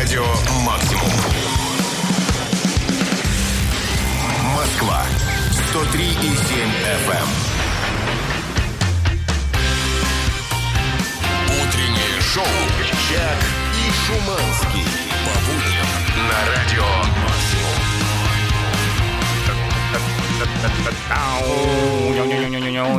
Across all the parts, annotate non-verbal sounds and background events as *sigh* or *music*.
радио «Максимум». Москва 103,7 FM. Утреннее шоу «Чак и Шуманский». По будням на радио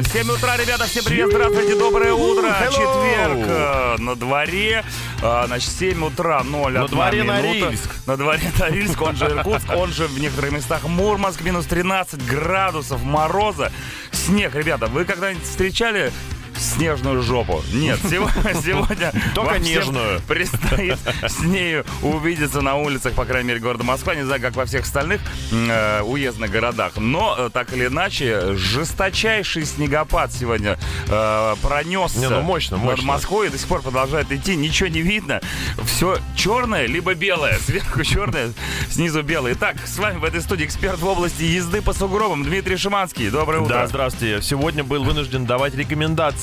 7 утра, ребята, всем привет, здравствуйте, доброе утро. Четверг на дворе, значит, 7 утра, 0 На дворе. Норильск. На дворе Норильск, он же Иркутск, он же в некоторых местах Мурманск, минус 13 градусов мороза. Снег, ребята, вы когда-нибудь встречали снежную жопу. Нет, сегодня, *laughs* сегодня Только нежную. предстоит с нею увидеться на улицах, по крайней мере, города Москва. Не знаю, как во всех остальных э, уездных городах. Но, э, так или иначе, жесточайший снегопад сегодня э, пронесся Не, ну мощно, над мощно. Москвой и до сих пор продолжает идти. Ничего не видно. Все черное, либо белое. Сверху черное, снизу белое. Итак, с вами в этой студии эксперт в области езды по сугробам Дмитрий Шиманский. Доброе утро. Да, здравствуйте. Сегодня был вынужден давать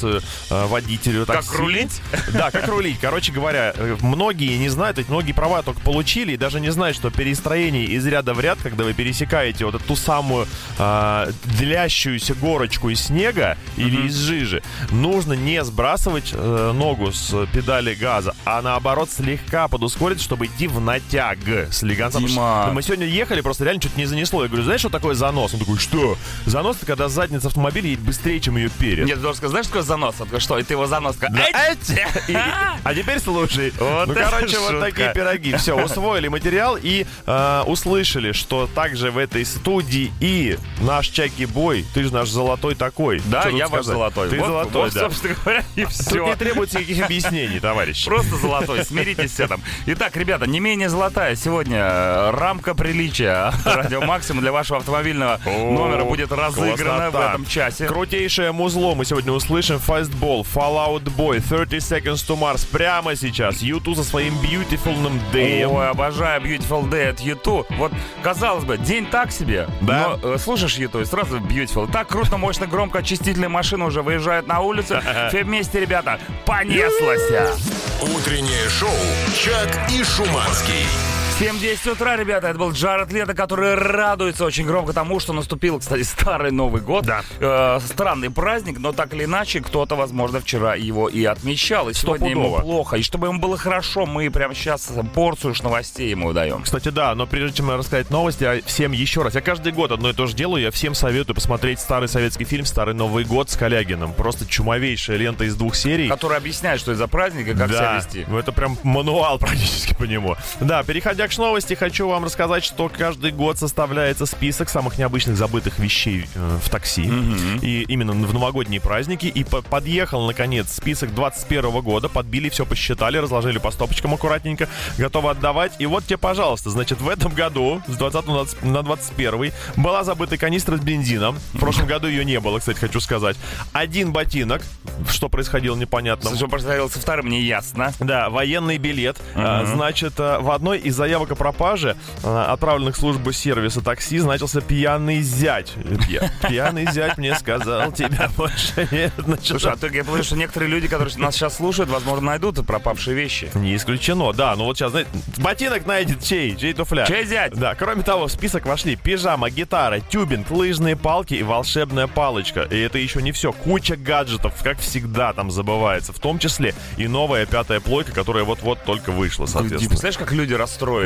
рекомендацию э, водителю Как такси. рулить? Да, как рулить. Короче говоря, э, многие не знают, ведь многие права только получили и даже не знают, что перестроение из ряда в ряд, когда вы пересекаете вот эту самую э, длящуюся горочку из снега или из жижи, нужно не сбрасывать э, ногу с педали газа, а наоборот слегка подускорить, чтобы идти в натяг. Слегка. Дима. Мы сегодня ехали, просто реально что-то не занесло. Я говорю, знаешь, что такое занос? Он такой, что? Занос это когда задница автомобиля едет быстрее, чем ее перед. Нет, ты должен сказать, знаешь, что такое занос? Он такой, что? И ты его занос. такой, Да. «Эй!» И- и- а теперь слушай. *laughs* Ну, короче, вот такие пироги. Все, усвоили материал и э, услышали, что также в этой студии и наш Чаки Бой, ты же наш золотой такой. Да, тут я ваш золотой. Ты золотой, да. собственно говоря, и Тут все. не требуется никаких объяснений, товарищ. Просто золотой, смиритесь с этим. Итак, ребята, не менее золотая сегодня э, рамка приличия *laughs* Радио Максимум для вашего автомобильного номера будет разыграна в этом часе. Крутейшее музло мы сегодня услышим. Fastball, Fallout Boy, 30 Seconds to Mars прямо сейчас. YouTube со своим Beautiful Day. Ой, обожаю Beautiful Day от YouTube. Вот, казалось бы, день так себе, Да. но э, слушаешь YouTube и сразу Beautiful. Так круто, мощно, громко, очистительная машина уже выезжает на улицу. *laughs* Все вместе, ребята, понеслась. Утреннее шоу «Чак и Шуманский». 7-10 утра, ребята, это был Джаред Лето, который радуется очень громко тому, что наступил, кстати, старый Новый год. Да. Э, странный праздник, но так или иначе, кто-то, возможно, вчера его и отмечал. И сегодня ему плохо. И чтобы ему было хорошо, мы прямо сейчас порцию ж новостей ему даем. Кстати, да, но прежде чем рассказать новости, я всем еще раз, я каждый год одно и то же делаю, я всем советую посмотреть старый советский фильм «Старый Новый год» с Калягиным. Просто чумовейшая лента из двух серий. Который объясняет, что из-за праздника, как себя да, вести. ну это прям мануал практически по нему. Да, переходя к новости, хочу вам рассказать, что каждый год составляется список самых необычных забытых вещей э, в такси. И именно в новогодние праздники. И по- подъехал, наконец, список 21 года. Подбили, все посчитали, разложили по стопочкам аккуратненько. Готовы отдавать. И вот тебе, пожалуйста, значит, в этом году, с 20 на 20 на 21 была забыта канистра с бензином. В прошлом году ее не было, кстати, хочу сказать. Один ботинок, что происходило непонятно. Что происходило со вторым, не ясно. Да, военный билет. А, Значит, а, в одной из заявок о пропаже, а, отправленных в службу сервиса такси, значился пьяный зять. Пья- Пьяный зять мне сказал, тебя больше нет. Значит, Слушай, а то я понимаю, что некоторые люди, которые нас сейчас слушают, возможно, найдут пропавшие вещи. Не исключено, да. Ну вот сейчас, знаете, ботинок найдет чей? Чей туфля? Чей зять? Да, кроме того, в список вошли пижама, гитара, тюбинг, лыжные палки и волшебная палочка. И это еще не все. Куча гаджетов, как всегда, там забывается. В том числе и новая пятая плойка, которая вот-вот только вышла, Ты соответственно. представляешь, как люди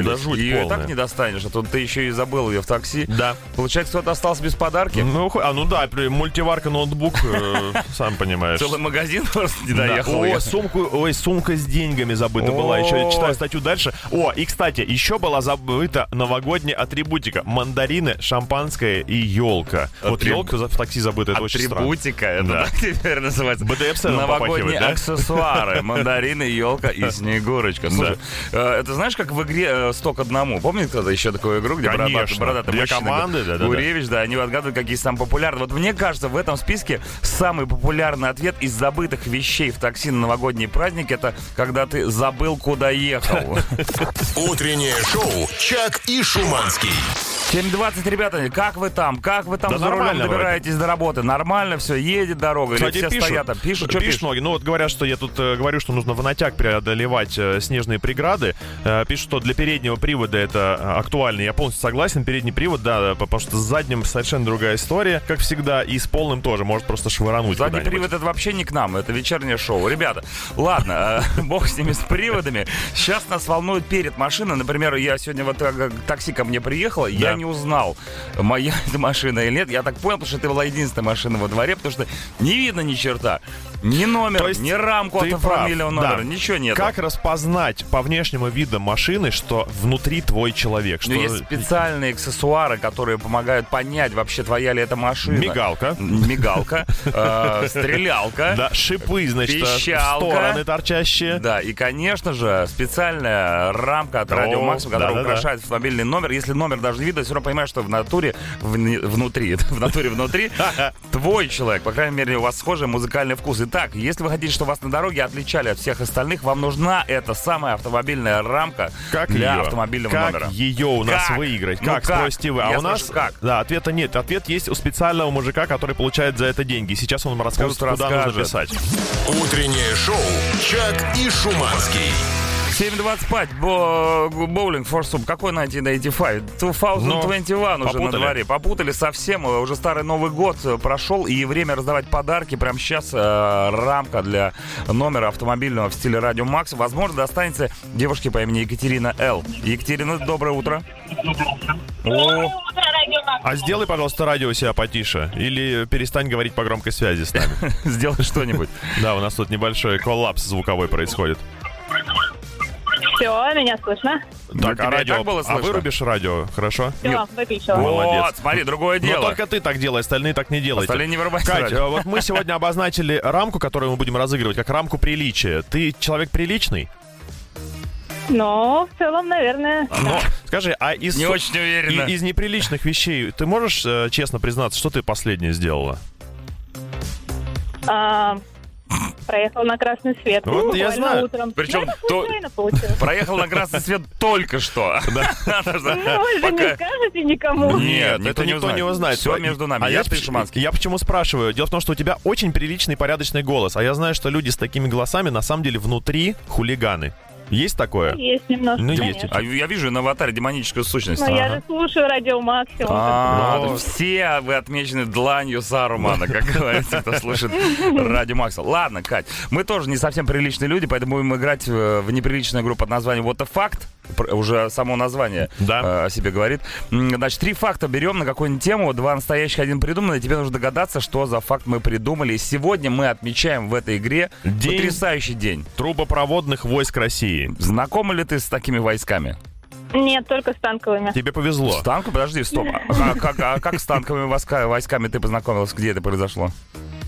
расстроились? Да жуть и полная. так не достанешь, а тут ты еще и забыл ее в такси. Да. Получается, кто-то остался без подарки. Ну, а ну да, мультиварка, ноутбук, э, *laughs* сам понимаешь. Целый магазин *laughs* просто не Да. доехал. О, сумку, ой, сумка с деньгами забыта была. Еще читаю статью дальше. О, и кстати, еще была забыта новогодняя атрибутика: мандарины, шампанское и елка. Вот елка в такси забыта, это очень странно. Атрибутика, это Да. так теперь называется. БДСМ Новогодние да? аксессуары. Мандарины, елка и *laughs* снегурочка. Слушай, э, это знаешь, как в игре э, «Сто к одному». Помните кто-то еще такую игру, где бородатый, Конечно. бородатый Для мужчина, команды, да-да-да. Гуревич, да, они отгадывают, какие самые популярные. Вот мне кажется, в этом списке самый популярный ответ из забытых вещей в такси на новогодний праздник это когда ты забыл, куда ехал. *laughs* Утреннее шоу «Чак и Шуманский». 7.20, ребята, как вы там? Как вы там Да за рулем нормально вроде. добираетесь до работы? Нормально все? Едет дорога? Кстати, или все пишут, стоят там? Пишут, что пишут пишут? многие. Ну вот говорят, что я тут э, говорю, что нужно в натяг преодолевать э, снежные преграды. Э, пишут, что для переднего привода это э, актуально. Я полностью согласен. Передний привод, да, потому что с задним совершенно другая история, как всегда, и с полным тоже может просто швырануть Задний привод это вообще не к нам, это вечернее шоу. Ребята, ладно, э, *laughs* бог с ними с приводами. Сейчас нас волнует перед машиной. Например, я сегодня вот э, такси ко мне приехало, я. Не узнал, моя *laughs* это машина или нет. Я так понял, потому что это была единственная машина во дворе, потому что не видно ни черта. Ни номер, есть ни рамку автомобильного прав, номера, да. ничего нет. Как распознать по внешнему виду машины, что внутри твой человек? Что Ну, есть специальные аксессуары, которые помогают понять, вообще твоя ли это машина. Мигалка. Мигалка, *laughs* э, стрелялка. Да, шипы, значит, э, в стороны торчащие. Да, и, конечно же, специальная рамка от Радио О, Максимум, которая украшает автомобильный номер. Если номер даже не видно, все равно понимаешь, что в натуре вни- внутри, *laughs* в натуре внутри *laughs* твой человек. По крайней мере, у вас схожий музыкальный вкус. Итак, если вы хотите, чтобы вас на дороге отличали от всех остальных, вам нужна эта самая автомобильная рамка Как для ее? автомобильного как номера. ее у нас Как? выиграть? Ну как, как? спросите вы? А Я у нас... как? Да, ответа нет. Ответ есть у специального мужика, который получает за это деньги. Сейчас он вам расскажет, Пусть куда нужно расскажет. писать. Утреннее шоу «Чак и Шуманский». 7.25, бо- боулинг for soup. Какой 1985? 2021 уже на Ну, попутали. дворе. Попутали совсем. э, Уже старый Новый год э, прошел, и время раздавать подарки. Прямо сейчас э, рамка для номера автомобильного в стиле Радио Макс. Возможно, достанется девушке по имени Екатерина Л. Екатерина, доброе утро. О, А сделай, пожалуйста, радио у себя потише. Или перестань говорить по громкой связи с нами. *laughs* сделай что-нибудь. Да, у нас тут небольшой коллапс звуковой происходит. Все, меня слышно. Ну, Так, тебя а радио... так было А слышно? вырубишь радио, хорошо? Все, выключила. Молодец. Вот, смотри, другое Но дело. только ты так делай, остальные так не делайте. Остальные не вырубайте Кать, радио. вот мы сегодня обозначили рамку, которую мы будем разыгрывать, как рамку приличия. Ты человек приличный? Но в целом, наверное, Но скажи, а из, Не очень уверенно. и- из неприличных вещей ты можешь э, честно признаться, что ты последнее сделала? а, проехал на красный свет. Вот я знаю. Утром. Причем Ну, это то- получилось. Проехал на красный свет только что. *laughs* *laughs* Ну, вы же не скажете никому. Нет, это никто не узнает. Все между нами. А я, ты, Шиманский. я почему спрашиваю? Дело в том, что у тебя очень приличный, порядочный голос. А я знаю, что люди с такими голосами на самом деле внутри хулиганы. Есть такое? Есть немножко. Ну, есть. А я вижу на аватаре демоническую сущность. Но я же слушаю радио Максимум. А, Ну. все вы отмечены дланью Сарумана, как *laughs* говорится, кто слушает Радио Макса. Ладно, Кать, мы тоже не совсем приличные люди, поэтому будем играть э, в неприличную игру под названием What the Fact. Уже само название Да. э, о себе говорит. Значит, три факта берем на какую-нибудь тему, два настоящих, один придуманный. Тебе нужно догадаться, что за факт мы придумали. И сегодня мы отмечаем в этой игре День- потрясающий день. Трубопроводных войск России. Знакомы ли ты с такими войсками? Нет, только с танковыми. Тебе повезло. С танком? Подожди, стоп. А как, а как с танковыми войска- войсками ты познакомилась? Где это произошло?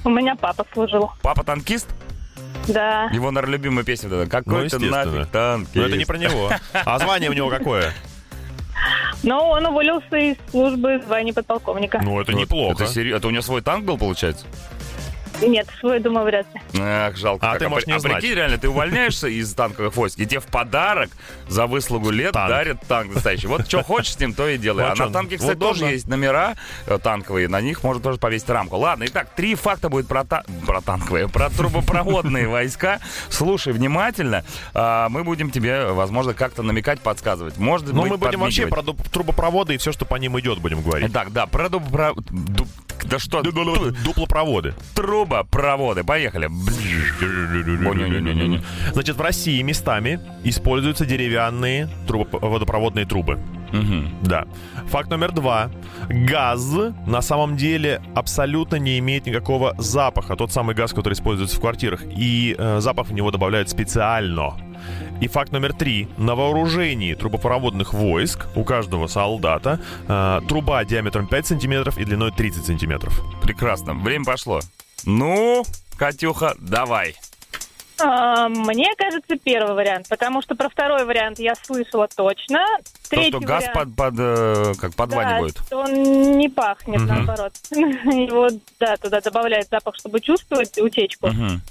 У меня папа служил. Папа танкист? Да. Его, наверное, любимая песня вот. Какой ты естественно. нафиг танкист? Но это не про него. А звание у него какое? Но он уволился из службы звания подполковника. Ну, это Вот неплохо. Это, это у него свой танк был, получается? Нет, свой, думаю, вряд ли. Эх, жалко. А как. ты можешь не а знать. прикинь, реально, ты увольняешься из танковых войск, и тебе в подарок за выслугу лет Танк. дарят танк настоящий. Вот что хочешь с ним, то и делай. Вот а на он. танке, кстати, Удобно. тоже есть номера э, танковые, на них можно тоже повесить рамку. Ладно, итак, три факта будет про, та- про танковые, про трубопроводные войска. Слушай внимательно, а, мы будем тебе, возможно, как-то намекать, подсказывать. Может Ну, быть, мы будем вообще про трубопроводы и все, что по ним идет, будем говорить. Так, да, про ду- Да что? Дуплопроводы. Трубопроводы. Поехали. Значит, в России местами используются деревянные водопроводные трубы. Да. Факт номер два. Газ на самом деле абсолютно не имеет никакого запаха. Тот самый газ, который используется в квартирах. И э, запах в него добавляют специально. И факт номер три. На вооружении трубопроводных войск у каждого солдата э, труба диаметром 5 сантиметров и длиной 30 сантиметров. Прекрасно. Время пошло. Ну, Катюха, давай. А, Мне кажется, первый вариант, потому что про второй вариант я слышала точно. То, Третий что газ вариант, под, под, э, как подванивает. Да, что он не пахнет, Мгм. наоборот. *laughs* Его, да, туда добавляют запах, чтобы чувствовать утечку. Мгм.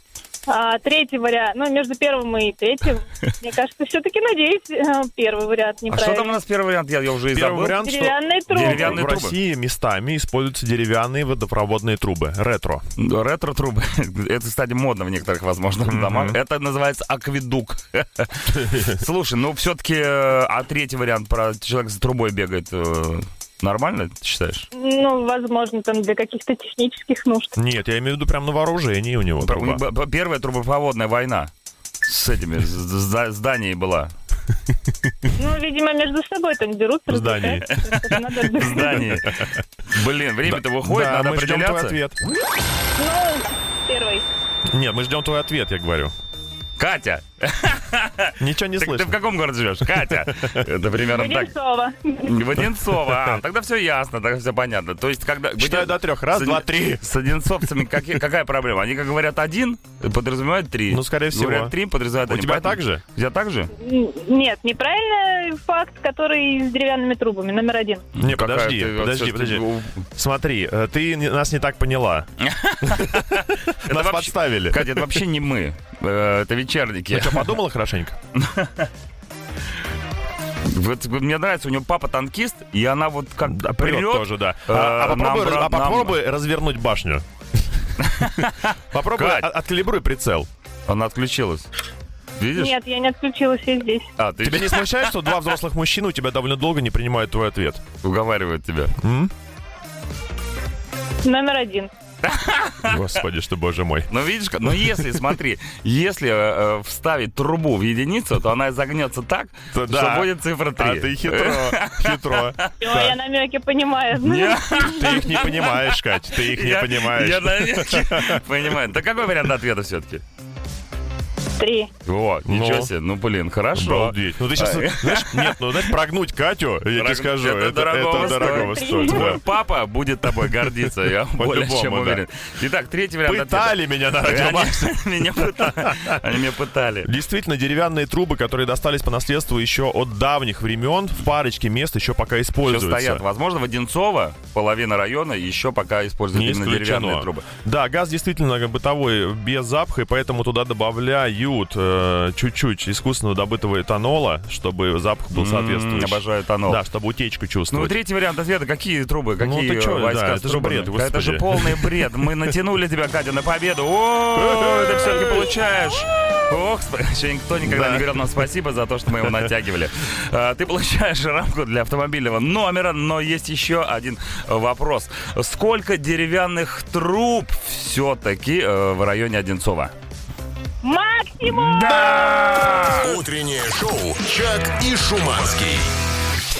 А, третий вариант, ну, между первым и третьим, *laughs* мне кажется, все-таки, надеюсь, э, первый вариант А что там у неправильный. нас первый вариант? Я, я уже и Первый забыл. вариант, что Деревянные трубы. Деревянные в трубы. России местами используются деревянные водопроводные трубы. Ретро. Ретро-трубы. *laughs* Это, кстати, модно в некоторых, возможно, домах. Это называется акведук. *laughs* Слушай, ну все-таки, а третий вариант про человека с трубой бегает, э, нормально, ты считаешь? Ну, возможно, там для каких-то технических нужд. Нет, я имею в виду прям на вооружении у него труба. Первая трубопроводная война с этими с- зданиями была. Ну, видимо, между собой там дерутся, В здании. В. Блин, время-то выходит, Да, надо мы ждем твой определяться. ответ. Ну, первый. Нет, мы ждем твой ответ, я говорю. Катя, *laughs* Ничего не так ты слышно. в каком городе живешь? Катя. Это примерно так. Одинцова. Воденцова. А, тогда все ясно, тогда все понятно. То есть, когда... Считаю до трех. Раз, С два, три. С одинцовцами какая проблема? Они, как говорят, один, подразумевают три. Ну, скорее всего. Говорят три, подразумевают У тебя так же? У тебя так же? Нет, неправильный факт, который с деревянными трубами, номер один. Не, подожди, подожди, подожди. Смотри, э, ты нас не так поняла. *laughs* Нас подставили. Катя, это вообще не мы. Э, Это вечерники. Что, подумала хорошенько? Вот мне нравится, у нее папа танкист, и она вот как Да, прет. прет тоже, да. э, А, а попробуй, нам, а брат, нам- попробуй развернуть башню. *laughs* Попробуй, откалибруй прицел. Она отключилась. Видишь? Нет, я не отключилась, я здесь. А, ты Тебя не смущает, что два взрослых мужчины у тебя довольно долго не принимают твой ответ? уговаривает тебя. Номер один. *laughs* Господи, что боже мой. Ну, видишь, как- ну если, смотри, если э, э, вставить трубу в единицу, то она загнется так, То что да. будет цифра 3. А ты хитро, хитро. *laughs* Я намеки понимаю. *laughs* Ты их не понимаешь, Кать, ты их не понимаешь. Я намеки понимаю. Так какой вариант ответа все-таки? Три. О, ничего Ну. себе. Ну, блин, хорошо. Обалдеть. Ну ты сейчас, А, знаешь, нет, ну знаешь, прогнуть Катю, я тебе Дорого- скажу, это это, дорогого это дорогого стоит. Твой папа будет тобой гордиться, я *laughs* более По-любому, чем да. уверен. Итак, третий вариант. Пытали меня на радио *laughs* меня пытали. Они меня пытали. Действительно, деревянные трубы, которые достались по наследству еще от давних времен, в парочке мест еще пока Еще используются. стоят. Возможно, в Одинцово половина района еще пока используют Не именно исключено. деревянные трубы. Да, газ действительно бытовой, без запаха, и поэтому туда добавляют э, чуть-чуть искусственного добытого этанола, чтобы запах был соответствующий. Обожаю этанол. Да, чтобы утечку Ну, чувствовать. третий вариант ответа. Какие трубы? Ну, Какие ты чё, войска да, это же бред, это господи. же полный бред. Мы натянули тебя, Катя, на победу. О, *laughs* ты все-таки получаешь. Ох, еще никто никогда Да. не говорил нам спасибо за то, что мы его натягивали. А, Ты получаешь рамку для автомобильного номера, но есть еще один вопрос. Сколько деревянных труб все-таки в районе Одинцова? Максимум! Утреннее шоу «Чак и Шуманский».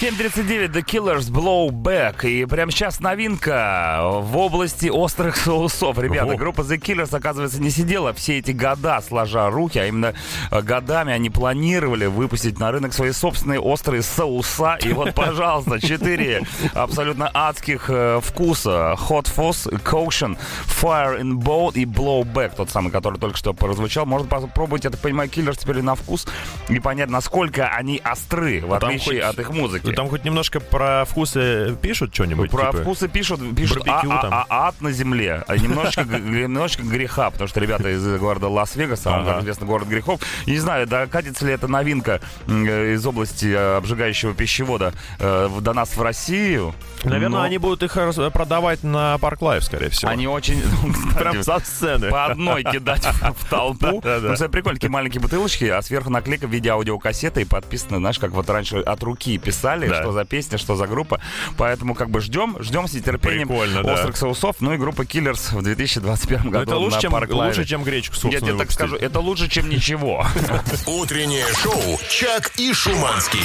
7.39 The Killers Blow Back. И прямо сейчас новинка в области острых соусов. Ребята, группа The Killers, оказывается, не сидела все эти года сложа руки, а именно э, годами они планировали выпустить на рынок свои собственные острые соуса. И вот, *laughs* пожалуйста, четыре абсолютно адских э, вкуса. Hot Fuzz, Caution, Fire in Bowl и Blow Back. Тот самый, который только что прозвучал. Можно попробовать, я так понимаю, Killers теперь на вкус и понять, насколько они остры, в отличие от их музыки. Там хоть немножко про вкусы пишут что-нибудь? Про типа? вкусы пишут, пишут а, а- а- ад на земле, а немножечко, г- немножечко греха, потому что ребята из города Лас-Вегаса, он, Ага. как известно, город грехов. Не знаю, докатится ли эта новинка э, из области э, обжигающего пищевода э, до нас в Россию. Наверное, но они будут их продавать на Park Live, скорее всего. они очень... ну, *laughs* прям со сцены. по одной кидать в, толпу. *laughs* Ну, кстати, прикольно, такие маленькие бутылочки, а сверху наклейка в виде аудиокассеты и подписано, знаешь, как вот раньше от руки писали, Да. что за песня, что за группа. Поэтому как бы ждем, ждем с нетерпением Прикольно, да. острых соусов. Ну и группа Killers в 2021 Но году это лучше, на чем, лучше, чем гречку, Я собственно, тебе так скажу, это лучше, чем ничего. *laughs* Утреннее шоу «Чак и Шуманский».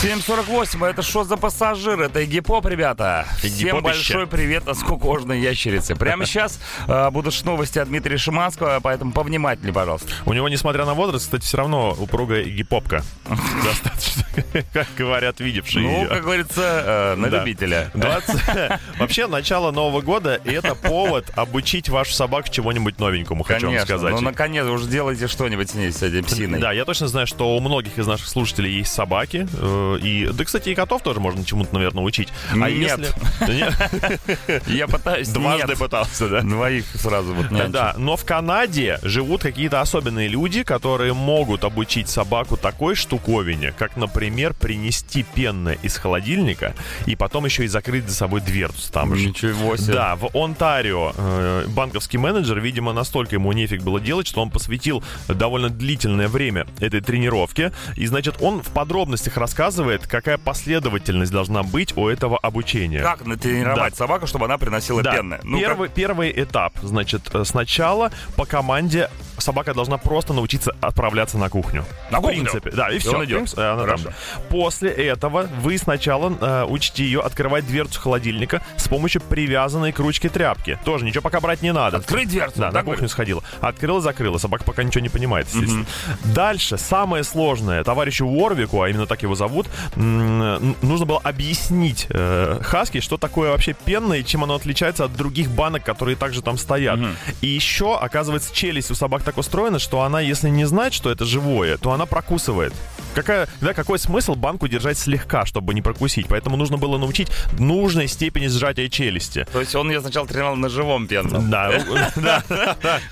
748, это что за пассажир? Это Игги Поп, ребята. Всем большой привет от скукожной ящерицы. Прямо *laughs* сейчас э, будут новости от Дмитрия Шиманского, поэтому повнимательнее, пожалуйста. У него, несмотря на возраст, кстати, все равно упругая гипопка. *laughs* Достаточно, как говорят видевшие. Назвавший Ну, ее. как говорится, э, на Да. любителя. *laughs* 20 *laughs* Вообще, начало Нового года — это повод обучить вашу собаку чему-нибудь новенькому, хочу вам Конечно. сказать. Ну, наконец, уже делайте что-нибудь с ней, с этим псиной. Да, я точно знаю, что у многих из наших слушателей есть собаки. э, И, да, кстати, и котов тоже можно чему-то, наверное, учить. А Нет. если... *laughs* Нет? Я пытаюсь... Дважды нет. пытался, да? Двоих сразу вот нянчить. Да, но в Канаде живут какие-то особенные люди, которые могут обучить собаку такой штуковине, как, например, принести пенное из холодильника и потом еще и закрыть за собой дверцу там же. Ничего себе. Да, в Онтарио э, банковский менеджер, видимо, настолько ему нефиг было делать, что он посвятил довольно длительное время этой тренировке. И, значит, он в подробностях рассказывает, какая последовательность должна быть у этого обучения. Как натренировать Да. собаку, чтобы она приносила Да. пенное? Ну, как- первый, первый этап. Значит, э, сначала по команде собака должна просто научиться отправляться на кухню. На В кухню? принципе, да, и все. он идет. она там. После этого вы сначала э, учите ее открывать дверцу холодильника с помощью привязанной к ручке тряпки. Тоже ничего пока брать не надо. Открыть дверцу. Да, на кухню говорит? сходила. Открыла, закрыла. Собака пока ничего не понимает, естественно. Дальше, самое сложное. Товарищу Уорвику, а именно так его зовут, нужно было объяснить э, Хаски, что такое вообще пенное и чем оно отличается от других банок, которые также там стоят. И еще, оказывается, челюсть у собак так устроена, что она, если не знает, что это живое, то она прокусывает. Какая, да, какой смысл банку держать слегка, чтобы не прокусить? Поэтому нужно было научить нужной степени сжатия челюсти. То есть он ее сначала тренировал на живом пенном. Да, *laughs* да.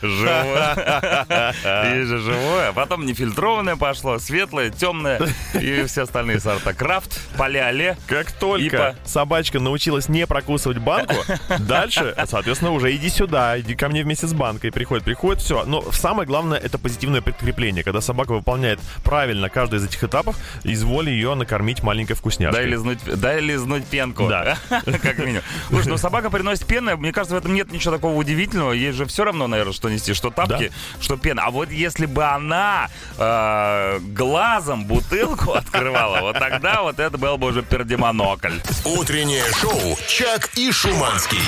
Живое. *laughs* Же живое. Потом нефильтрованное пошло, светлое, темное и все остальные сорта. Крафт, палеоле. Как только собачка научилась не прокусывать банку, *laughs* дальше, соответственно, уже иди сюда, иди ко мне вместе с банкой. Приходит, приходит, все. Но самое главное это позитивное подкрепление. Когда собака выполняет правильно каждый из этих этапов, изволи ее накормить маленькой вкусняшкой. Дай лизнуть, дай лизнуть пенку. Да. *laughs* Как минимум. Слушай, ну собака приносит пену. Мне кажется, в этом нет ничего такого удивительного. Ей же все равно, наверное, что нести, что тапки, что пена. А вот если бы она э, глазом бутылку *laughs* открывала, вот тогда вот это был бы уже пердемонокль. Утреннее шоу «Чак и Шуманский».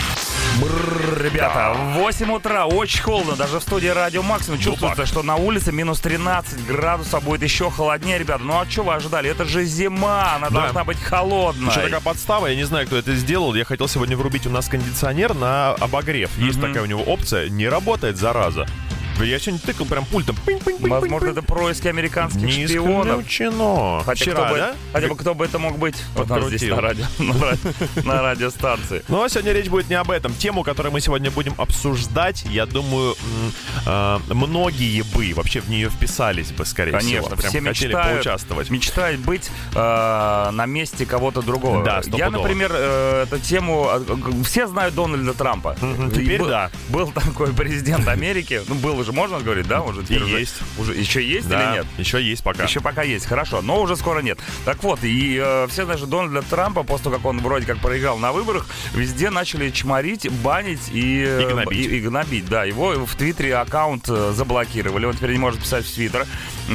Ребята, в 8 утра очень холодно, даже в студии Радио Максимум чувствуется, что на улице минус 13 градусов, будет еще холоднее, ребята. Ну а что вы ожидали? Это же зима, она Да. должна быть холодной. Еще такая подстава, я не знаю, кто это сделал. Я хотел сегодня врубить у нас кондиционер на обогрев. Есть такая у него опция, не работает, зараза. Я сегодня тыкал прям пультом. Пынь-пынь-пынь-пынь-пынь. Возможно, это происки американских Не шпионов. исключено. Хотя, Вчера, кто бы, да? хотя бы кто бы это мог быть? Вот он здесь на, радио, *laughs* на, радио- на радиостанции. Но сегодня речь будет не об этом. Тему, которую мы сегодня будем обсуждать, я думаю, э, многие бы вообще в нее вписались бы, скорее Конечно, всего. Прям все хотели мечтают, поучаствовать. мечтают быть э, на месте кого-то другого. Да, Я, например, э, эту тему... Все знают Дональда Трампа. Теперь был, да. Был такой *laughs* президент Америки. Ну, был уже, можно говорить, да? Уже теперь уже- есть. Уже, еще есть Да, или нет? еще есть пока. Еще пока есть, хорошо, но уже скоро нет. Так вот, и э, все что Дональда Трампа, после того, как он вроде как проиграл на выборах, везде начали чморить, банить и, э, И гнобить. и- и гнобить, да. Его в Твиттере аккаунт э, заблокировали, он теперь не может писать в Твиттер.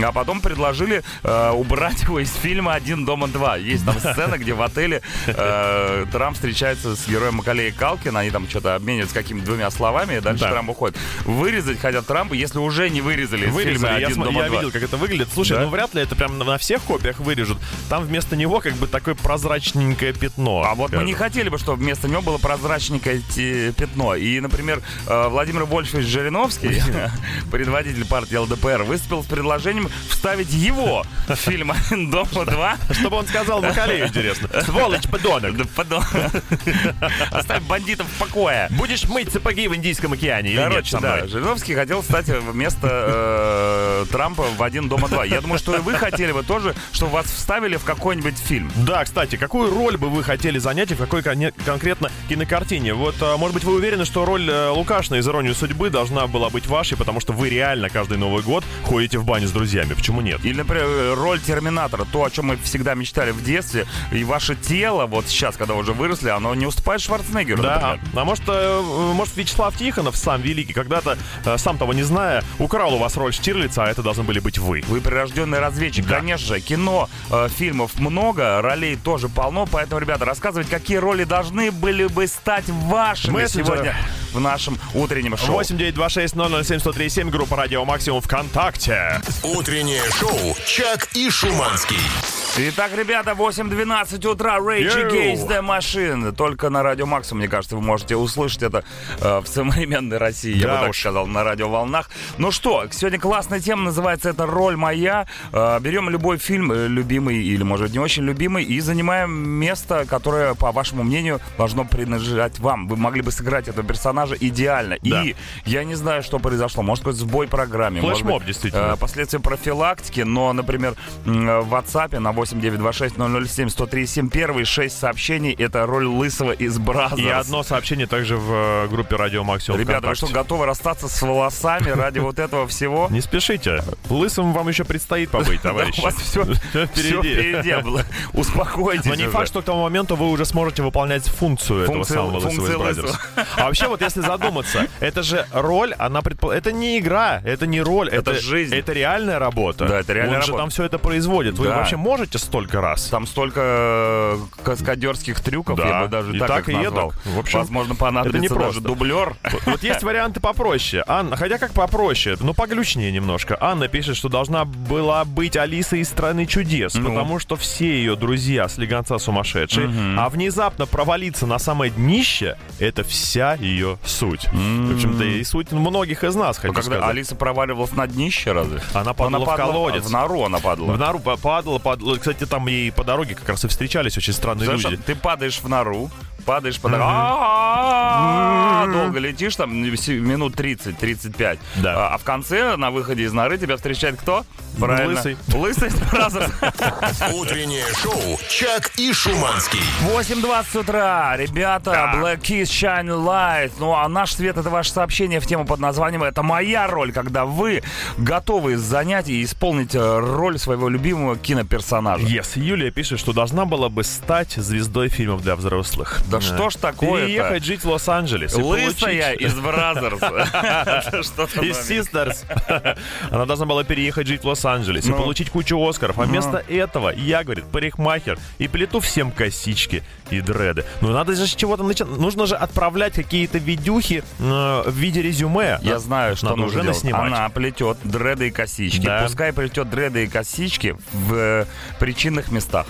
А потом предложили э, убрать его из фильма «Один дома два». Есть там сцена, где в отеле э, Трамп встречается с героем Макалея Калкина, они там что-то обмениваются какими-то двумя словами, и дальше Да. Трамп уходит. Вырезать хотят Трампа, если уже не вырезали из фильма Вырезали, я, «Один см- дома я два». видел, как это выглядит. Слушай, Да? ну вряд ли это прям на всех копиях вырежут. Там вместо него как бы такое прозрачненькое пятно. А вот мы не скажем. хотели бы, чтобы вместо него было прозрачненькое пятно. И, например, э, Владимир Вольфович Жириновский, *laughs* предводитель партии ЛДПР, выступил с предложением вставить его в фильм «Один дома два». Чтобы он сказал Макалею, *laughs* интересно. Сволочь, подонок. Да подон- *laughs* Оставь бандитов в покое. Будешь мыть сапоги в Индийском океане Короче, да? Жириновский хотел стать вместо э, Трампа в «Один дома два». Я думаю, что и вы хотели бы тоже, чтобы вас вставили в какой-нибудь фильм. Да, кстати, какую роль бы вы хотели занять и в какой коне- конкретно кинокартине? Вот, а, может быть, вы уверены, что роль э, Лукашина из «Иронию судьбы» должна была быть вашей, потому что вы реально каждый Новый год ходите в баню с друзьями. Почему нет? Или, например, роль Терминатора, то, о чем мы всегда мечтали в детстве, и ваше тело, вот сейчас, когда уже выросли, оно не уступает Шварценеггеру, Да, например. а может, э, может Вячеслав Тихонов, сам великий, когда-то, э, сам того не зная, украл у вас роль Штирлица, а это должны были быть вы. Вы прирожденный разведчик. Да. Конечно же, кино, э, фильмов много, ролей тоже полно, поэтому, ребята, рассказывать, какие роли должны были бы стать вашими Мессенджеры. сегодня в нашем утреннем шоу. 8926 007 1037 группа Радио Максимум ВКонтакте. Утреннее шоу «Чак и Шуманский». Итак, ребята, 8.12 утра, Rage. Against the Machine. Только на Радио Максу, мне кажется, вы можете услышать это э, в современной России, я Да бы так уж. сказал, на радиоволнах. Ну что, сегодня классная тема, называется это «Роль моя». Э, берем любой фильм, э, любимый или, может быть, не очень любимый, и занимаем место, которое, по вашему мнению, должно принадлежать вам. Вы могли бы сыграть этого персонажа идеально. Да. И я не знаю, что произошло. Может, какой-то сбой программе. может Флешмоб, быть, действительно. э, последствия профилактики, но, например, м, в WhatsApp на 8926-007-1037 первые шесть сообщений — это роль Лысого из Brazzers. И одно сообщение также в э, группе Радио Максимум Ребята, вы что, готовы расстаться с волосами ради вот этого всего? Не спешите. Лысым вам еще предстоит побыть, товарищи. У вас все, Впереди. Успокойтесь Но не факт, что к тому моменту вы уже сможете выполнять функцию этого самого Лысого из Brazzers. А вообще, вот если задуматься, это же роль, она предпо... Это не игра, это не роль, Это жизнь. Это реальная работа. Да, это реальная Он же работа. там все это производит. Вы вообще можете столько раз? Там столько э, каскадерских трюков, Да. я бы даже И так, так, и назвал. эдак. В общем, Возможно, это понадобится не даже просто. дублер. Вот, есть *laughs* варианты попроще. Анна, хотя как попроще, ну поглючнее немножко. Анна пишет, что должна была быть Алиса из страны чудес, Ну. потому что все ее друзья слегонца сумасшедшие, а внезапно провалиться на самое днище это вся ее суть. В общем-то, и суть многих из нас, хочу Но когда сказать. Алиса проваливалась на днище, разве? Она падала в колодец. В нору она падала. В нору па- падала, падала. Кстати, там ей по дороге как раз и встречались очень странные Знаешь, люди. ты падаешь в нору, падаешь по долго летишь, там си- минут 30-35. Да. А а в конце, на выходе из норы, тебя встречает кто? Правильно. Лысый. Лысый *laughs* Бразерс. Утреннее шоу «Чак и Шуманский». 8.20 утра, ребята, Black Keys Shine Light. Ну, а наш свет — это ваше сообщение в тему под названием «Это моя роль», когда вы готовы занять и исполнить э, роль своего любимого киноперсонажа. Yes, Юлия пишет, что должна была бы стать звездой фильмов для взрослых. Да что ж такое-то? Переехать жить в Лос-Анджелес. Лысая получить- из Brazzers. *laughs* Из Sisters. Она должна была переехать жить в Лос-Анджелес и Ну. получить кучу Оскаров. А вместо этого я, говорит, парикмахер и плету всем косички и дреды. Ну надо же с чего-то начать. Нужно же отправлять какие-то видюхи э, в виде резюме. Я знаю, что нужно уже наснимать. Она плетет дреды и косички. Да. Пускай плетет дреды и косички в э, причинных местах.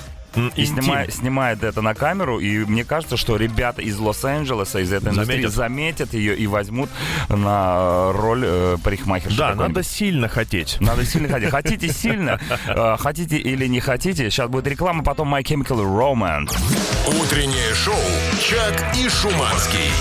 И снимай- снимает это на камеру, и мне кажется, что ребята из Лос-Анджелеса, из этой индустрии Заметят. заметят ее и возьмут на э, роль э, парикмахерши. Да, надо сильно хотеть. Надо сильно хотеть. *laughs* Хотите сильно, э, хотите или не хотите. Сейчас будет реклама, потом My Chemical Romance. Утреннее шоу «Чак и Шуманский».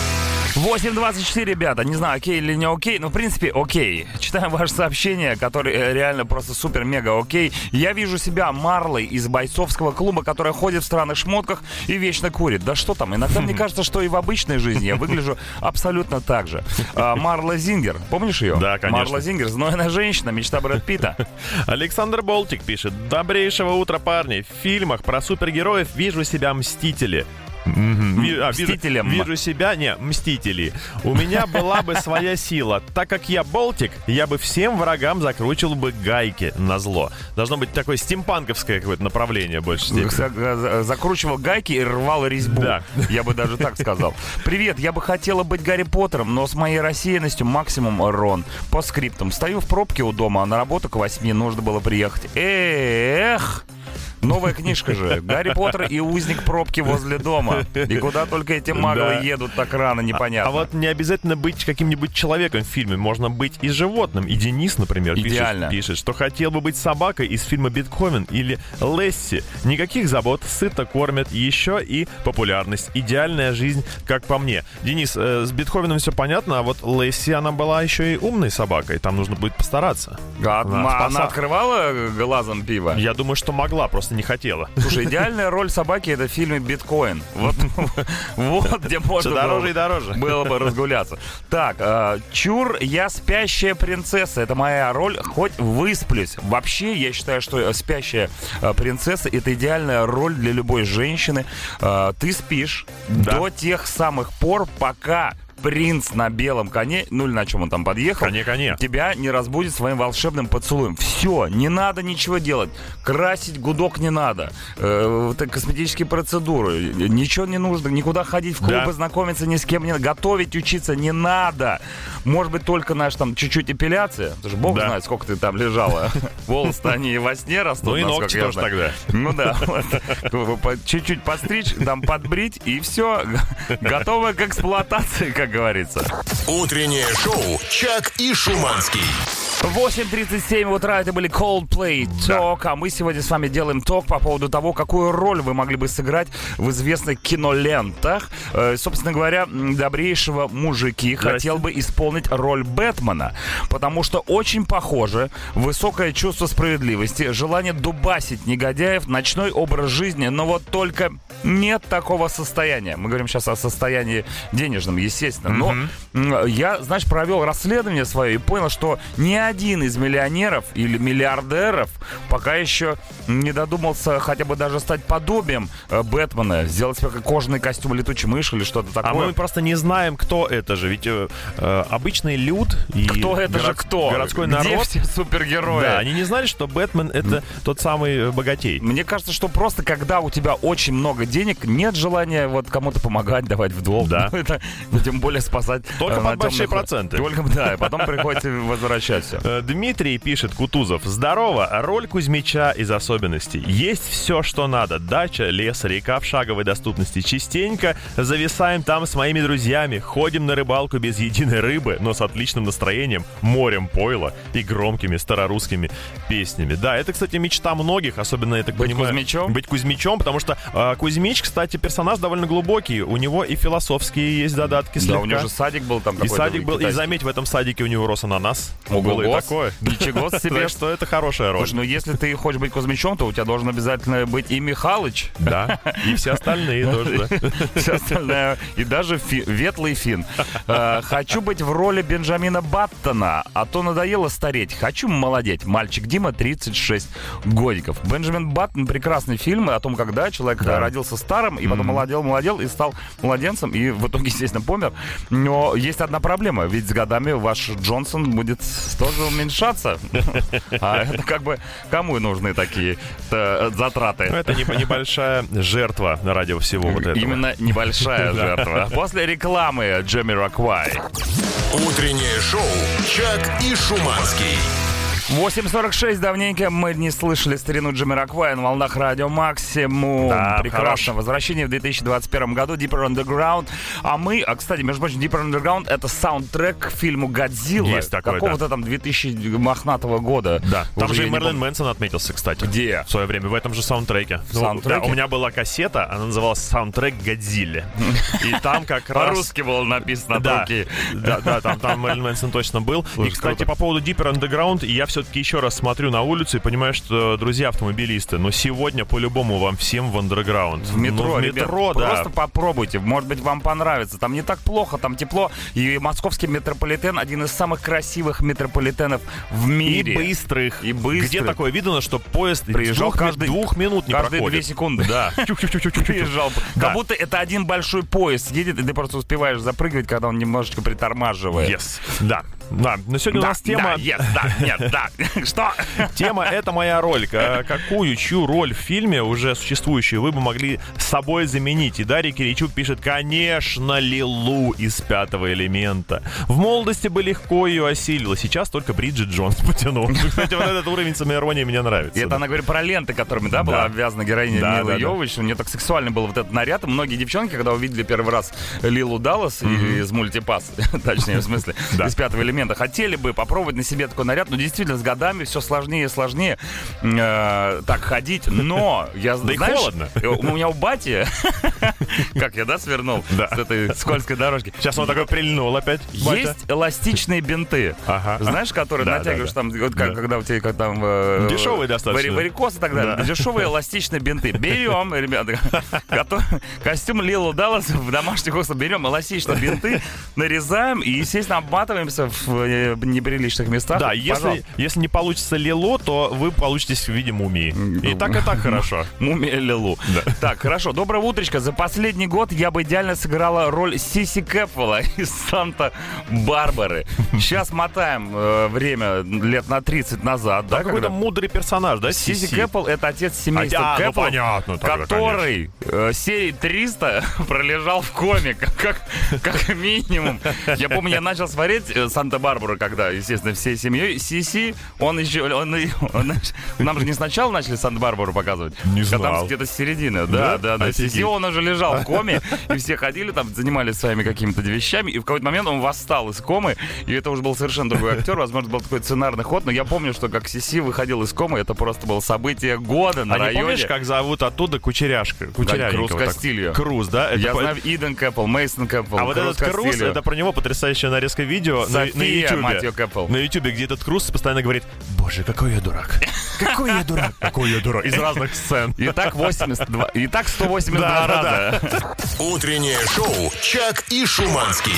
8.24, ребята. Не знаю, окей или не окей, но в принципе окей. Читаем ваше сообщение, которое э, реально просто супер-мега окей. Я вижу себя Марлой из бойцовского клуба, которая ходит в странных шмотках и вечно курит. Да что там, иногда мне *laughs* кажется, что и в обычной жизни я выгляжу абсолютно так же. А, Марла Зингер, помнишь ее? Да, конечно. Марла Зингер, знойная женщина, мечта Брэд Питта. *laughs* Александр Болтик пишет. Добрейшего утра, парни. В фильмах про супергероев вижу себя Мстители. Ви- а, вижу- Мстителем. Вижу себя, не, Мстители. У меня была бы своя сила. Так как я Болтик, я бы всем врагам закручивал бы гайки на зло. Должно быть такое стимпанковское какое-то направление больше степени. Закручивал гайки и рвал резьбу. Да. Я бы даже так сказал. Привет, я бы хотела быть Гарри Поттером, но с моей рассеянностью максимум Рон. По скриптам. Стою в пробке у дома, а на работу к восьми нужно было приехать. Эх! Новая книжка же. Гарри Поттер и узник пробки возле дома. И куда только эти маглы Да. едут так рано, непонятно. А вот не обязательно быть каким-нибудь человеком в фильме, можно быть и животным. И Денис, например, пишет, Идеально. пишет, что хотел бы быть собакой из фильма «Бетховен» или «Лесси». Никаких забот, сыто кормят, еще и популярность. Идеальная жизнь, как по мне. Денис, э, с Бетховеном все понятно, а вот Лесси, она была еще и умной собакой, там нужно будет постараться. А, Она она открывала глазом пиво? Я думаю, что могла, просто не хотела. Слушай, идеальная роль собаки это в фильме «Биткоин». Вот, *laughs* вот где можно дороже было- и дороже. было бы разгуляться. Так, э, чур, я спящая принцесса. Это моя роль, хоть высплюсь. Вообще, я считаю, что э, спящая э, принцесса это идеальная роль для любой женщины. Э, Ты спишь Да. до тех самых пор, пока принц на белом коне, ну или на чем он там подъехал, Коне, коне. тебя не разбудит своим волшебным поцелуем. Все, не надо ничего делать. Красить гудок не надо. Э, эти косметические процедуры. Ничего не нужно. Никуда ходить в клубы, Да. знакомиться ни с кем не Готовить, учиться не надо. Может быть, только, знаешь, там чуть-чуть эпиляция. Потому что бог Да. знает, сколько ты там лежала. *laughs* Волосы-то они и во сне растут. Ну и ногти тоже тогда. Ну да. Чуть-чуть подстричь, там подбрить, и все. *laughs* Готово к эксплуатации, как говорится. Утреннее шоу «Чак и Шуманский». 8.37 утра, это были Coldplay Talk, а мы сегодня с вами делаем ток по поводу того, какую роль вы могли бы сыграть в известных кинолентах. Э, собственно говоря, добрейшего мужики хотел бы исполнить роль Бэтмена, потому что очень похоже высокое чувство справедливости, желание дубасить негодяев, ночной образ жизни, но вот только нет такого состояния. Мы говорим сейчас о состоянии денежном, естественно. Но м, я, знаешь, провел расследование свое и понял, что ни один из миллионеров или миллиардеров пока еще не додумался хотя бы даже стать подобием э, Бэтмена, сделать себе кожаный костюм летучей мыши или что-то А такое. мы просто не знаем, кто это же. Ведь э, э, обычный люд и Кто это же город- кто? городской Где народ. все супергерои? Да, они не знали, что Бэтмен это тот самый э, богатей. Мне кажется, что просто когда у тебя очень много денег, нет желания вот кому-то помогать, давать в долг. Да. Ну, *laughs* это, ну, тем более спасать. Только э, под на большие проценты. Только, да, и потом приходится возвращать все. Э, Дмитрий пишет, Кутузов, здорово, роль Кузьмича из особенностей. Есть все, что надо. Дача, лес, река в шаговой доступности. Частенько зависаем там с моими друзьями, ходим на рыбалку без единой рыбы, но с отличным настроением, морем пойла и громкими старорусскими песнями. Да, это, кстати, мечта многих, особенно, я так Быть понимаю... Кузьмичом? Быть Кузьмичом, потому что э, Кузьмич, кстати, персонаж довольно глубокий. У него и философские есть задатки Да, слегка. у него же садик был там И садик был, и китайский. заметь, в этом садике у него рос ананас. Ого, Было и такое. *laughs* Ничего себе. Так что это хорошая роль. Слушай, ну если ты хочешь быть Кузьмичом, то у тебя должен обязательно быть и Михалыч. Да, и все остальные *laughs* тоже, да. Все остальное. И даже ветлый фин. Э, Хочу быть в роли Бенджамина Баттона, а то надоело стареть. Хочу молодеть. Мальчик Дима, 36 годиков. Бенджамин Баттон прекрасный фильм о том, когда человек Да. Родился старым, и потом молодел, молодел, и стал младенцем, и в итоге, естественно, помер. Но есть одна проблема, ведь с годами ваш Джонсон будет тоже уменьшаться. А это как бы кому нужны такие э, затраты? Ну, Это не- небольшая жертва ради всего вот этого. Именно небольшая *laughs* жертва. После рекламы Джемми Роквай. Утреннее шоу «Чак и Шуманский». 8.46, давненько мы не слышали старину Джимми Роквая на волнах радио Максимум. Да, Прекрасное хорош. возвращение в 2021 году Deeper Underground. А мы, а, кстати, между прочим, Deeper Underground это саундтрек к фильму «Годзилла». Есть такой, Какого-то там 2000 махнатого года. Да, там Уже же и Мерлин. Мэнсон отметился, кстати. Где? В свое время, в этом же саундтреке. Ну, саундтреке? да, у меня была кассета, она называлась «Саундтрек Годзилле». И там как *laughs* раз... По-русски было написано Да, да, да, там, Мэрилин Мэнсон точно был. И, кстати, по поводу Deeper Underground, я все-таки еще раз смотрю на улицу и понимаю, что, друзья автомобилисты, но сегодня по-любому вам всем в Underground. В метро, Ну, в ребят, метро, да. Просто попробуйте. Может быть, вам понравится. Там не так плохо, там тепло. И московский метрополитен один из самых красивых метрополитенов в И мире. быстрых. И быстрых. Где такое видно, что поезд Приезжал двух, каждый- двух минут не Каждые проходит? две секунды. Да. *laughs* Приезжал. Как будто это один большой поезд едет, и ты просто успеваешь запрыгивать, когда он немножечко притормаживает. Yes. Да. Да. Но сегодня у Да, нас тема... да, yes, да, нет, да. *laughs* Что? Тема «Это моя роль». К- Какую, чью роль в фильме, уже существующую, вы бы могли с собой заменить? И Дарья Киричук пишет, конечно, Лилу из «Пятого элемента». В молодости бы легко ее осилила, сейчас только Бриджит Джонс потянул. Ну, Кстати, вот этот уровень самоиронии мне нравится. И это да. она говорит про ленты, которыми, да, была Да. обвязана героиня Да, Милы да. Йовович. У нее так сексуальный был вот этот наряд. И многие девчонки, когда увидели первый раз Лилу Даллас и- из мультипас, *laughs* точнее, в смысле, из пятого элемента, хотели бы попробовать на себе такой наряд. Но действительно, с годами все сложнее и сложнее э, так ходить. Но я Да и знаешь, холодно. э, У меня у бати, *laughs* как я, да, свернул с этой скользкой дорожки. Сейчас он такой прильнул опять. Есть эластичные бинты, знаешь, которые натягиваешь там, когда у тебя как там... э, Дешевые достаточно. вари- Варикоз и так далее. Да. Дешевые *laughs* эластичные бинты. Берем, ребята. *laughs* Костюм Лилу Даллас в домашних условиях. Берем эластичные бинты, нарезаем и, естественно, обматываемся в в э, неприличных местах. Да, если, если не получится Лило, то вы получитесь в виде мумии. И так, и так хорошо. Мумия Лилу. Так, хорошо. Доброе утречко. За последний год я бы идеально сыграла роль Сиси Кэпфелла *laughs* из Санта-Барбары. Сейчас мотаем э, время лет на 30 назад. Да, Да, какой-то мудрый персонаж, да, Сиси Сиси? Кэппл это отец семейства А, ну Кэппл, понятно, тогда, который э, серии 300 *laughs* пролежал в коме, *laughs* как, как, как минимум. Я помню, я начал смотреть э, Санта-Барбару, когда, естественно, всей семьей. Сиси, он еще... Он, он- нам же не сначала начали Санта-Барбару показывать. Не а знал. Там где-то с середины. Да, Да? да, да. Сиси, он уже лежал в коме, и все ходили там, занимались своими какими-то вещами, и в какой-то момент он восстал из комы, и это уже был совершенно другой актер, возможно, был такой сценарный ход, но я помню, что как Сиси выходил из комы, это просто было событие года на А не районе. помнишь, как зовут оттуда Кучеряшка? Кучерявенького Круз. Кастильо. Круз, да? Это Я по- знаю Иден Кэппл, Мейсон Кэппл, А вот этот Круз, Кастильо. это про него потрясающая нарезка видео на, на Ютубе. На Ютубе, где этот Круз постоянно говорит, боже, какой я дурак. *laughs* Какой я дурак. Какой я дурак. Из разных сцен. И так 82, и так 182 Да, да, раза. Утреннее шоу «Чак и Шуманский».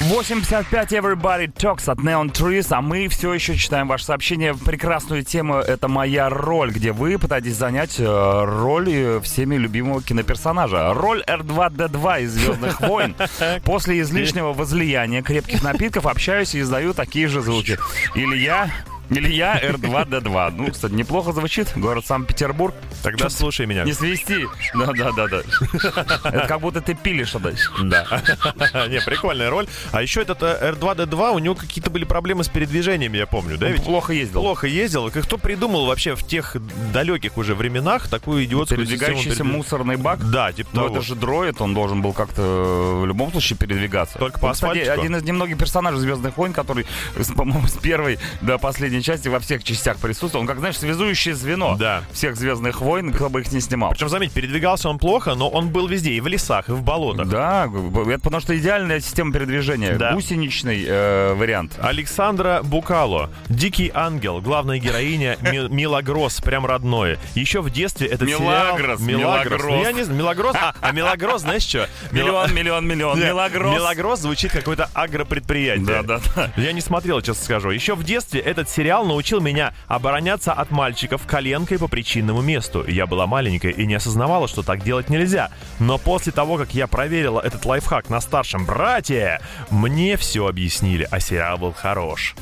8.55 Everybody Talks от Neon Trees, а мы все еще читаем ваше сообщение. Прекрасную тему «Это моя роль», где вы пытаетесь занять э, роль э, всеми любимого киноперсонажа. Роль R2-D2 из «Звездных войн». *laughs* После излишнего возлияния крепких напитков общаюсь и издаю такие же звуки. Или я... Или я R2-D2. Ну, кстати, неплохо звучит. Город Санкт-Петербург. Тогда слушай меня. Не свисти. Да-да-да-да. Это как будто ты пилишь это. Да. Не, прикольная роль. А еще этот э, R2-D2, у него какие-то были проблемы с передвижением, я помню, да? ведь? Плохо ездил. Плохо ездил. Кто придумал вообще в тех далеких уже временах такую идиотскую Передвигающийся передвиж- мусорный бак. Да, типа Но того. это же дроид, он должен был как-то э, в любом случае передвигаться. Только по Он, кстати, один из немногих персонажей Звездных войн, который, по-моему, с первой до последней части во всех частях присутствовал. Он, как знаешь, связующее звено Да. всех Звездных войн, кто бы их не снимал. Причем, заметь, передвигался он плохо, но он был везде, и в лесах, и в болотах. Да, это потому что идеальная система передвижения. Да. Гусеничный э, вариант. Александра Букало. Дикий ангел, главная героиня *laughs* Ми- Милагрос, прям родное. Еще в детстве этот Милагрос, сериал... Милагрос. Ну, Я не знаю, Милагрос. А, а Милагрос, знаешь что? *laughs* Миллион, миллион, миллион. Нет, Мелагрос. Милагрос звучит как какое-то агропредприятие. Да, да, да. Я не смотрел, честно скажу. Еще в детстве этот сериал научил меня обороняться от мальчиков коленкой по причинному месту. Я была маленькая и не осознавала, что так делать нельзя. Но после того, как я проверила этот лайфхак на старшем брате, мне все объяснили, а сериал был хорош.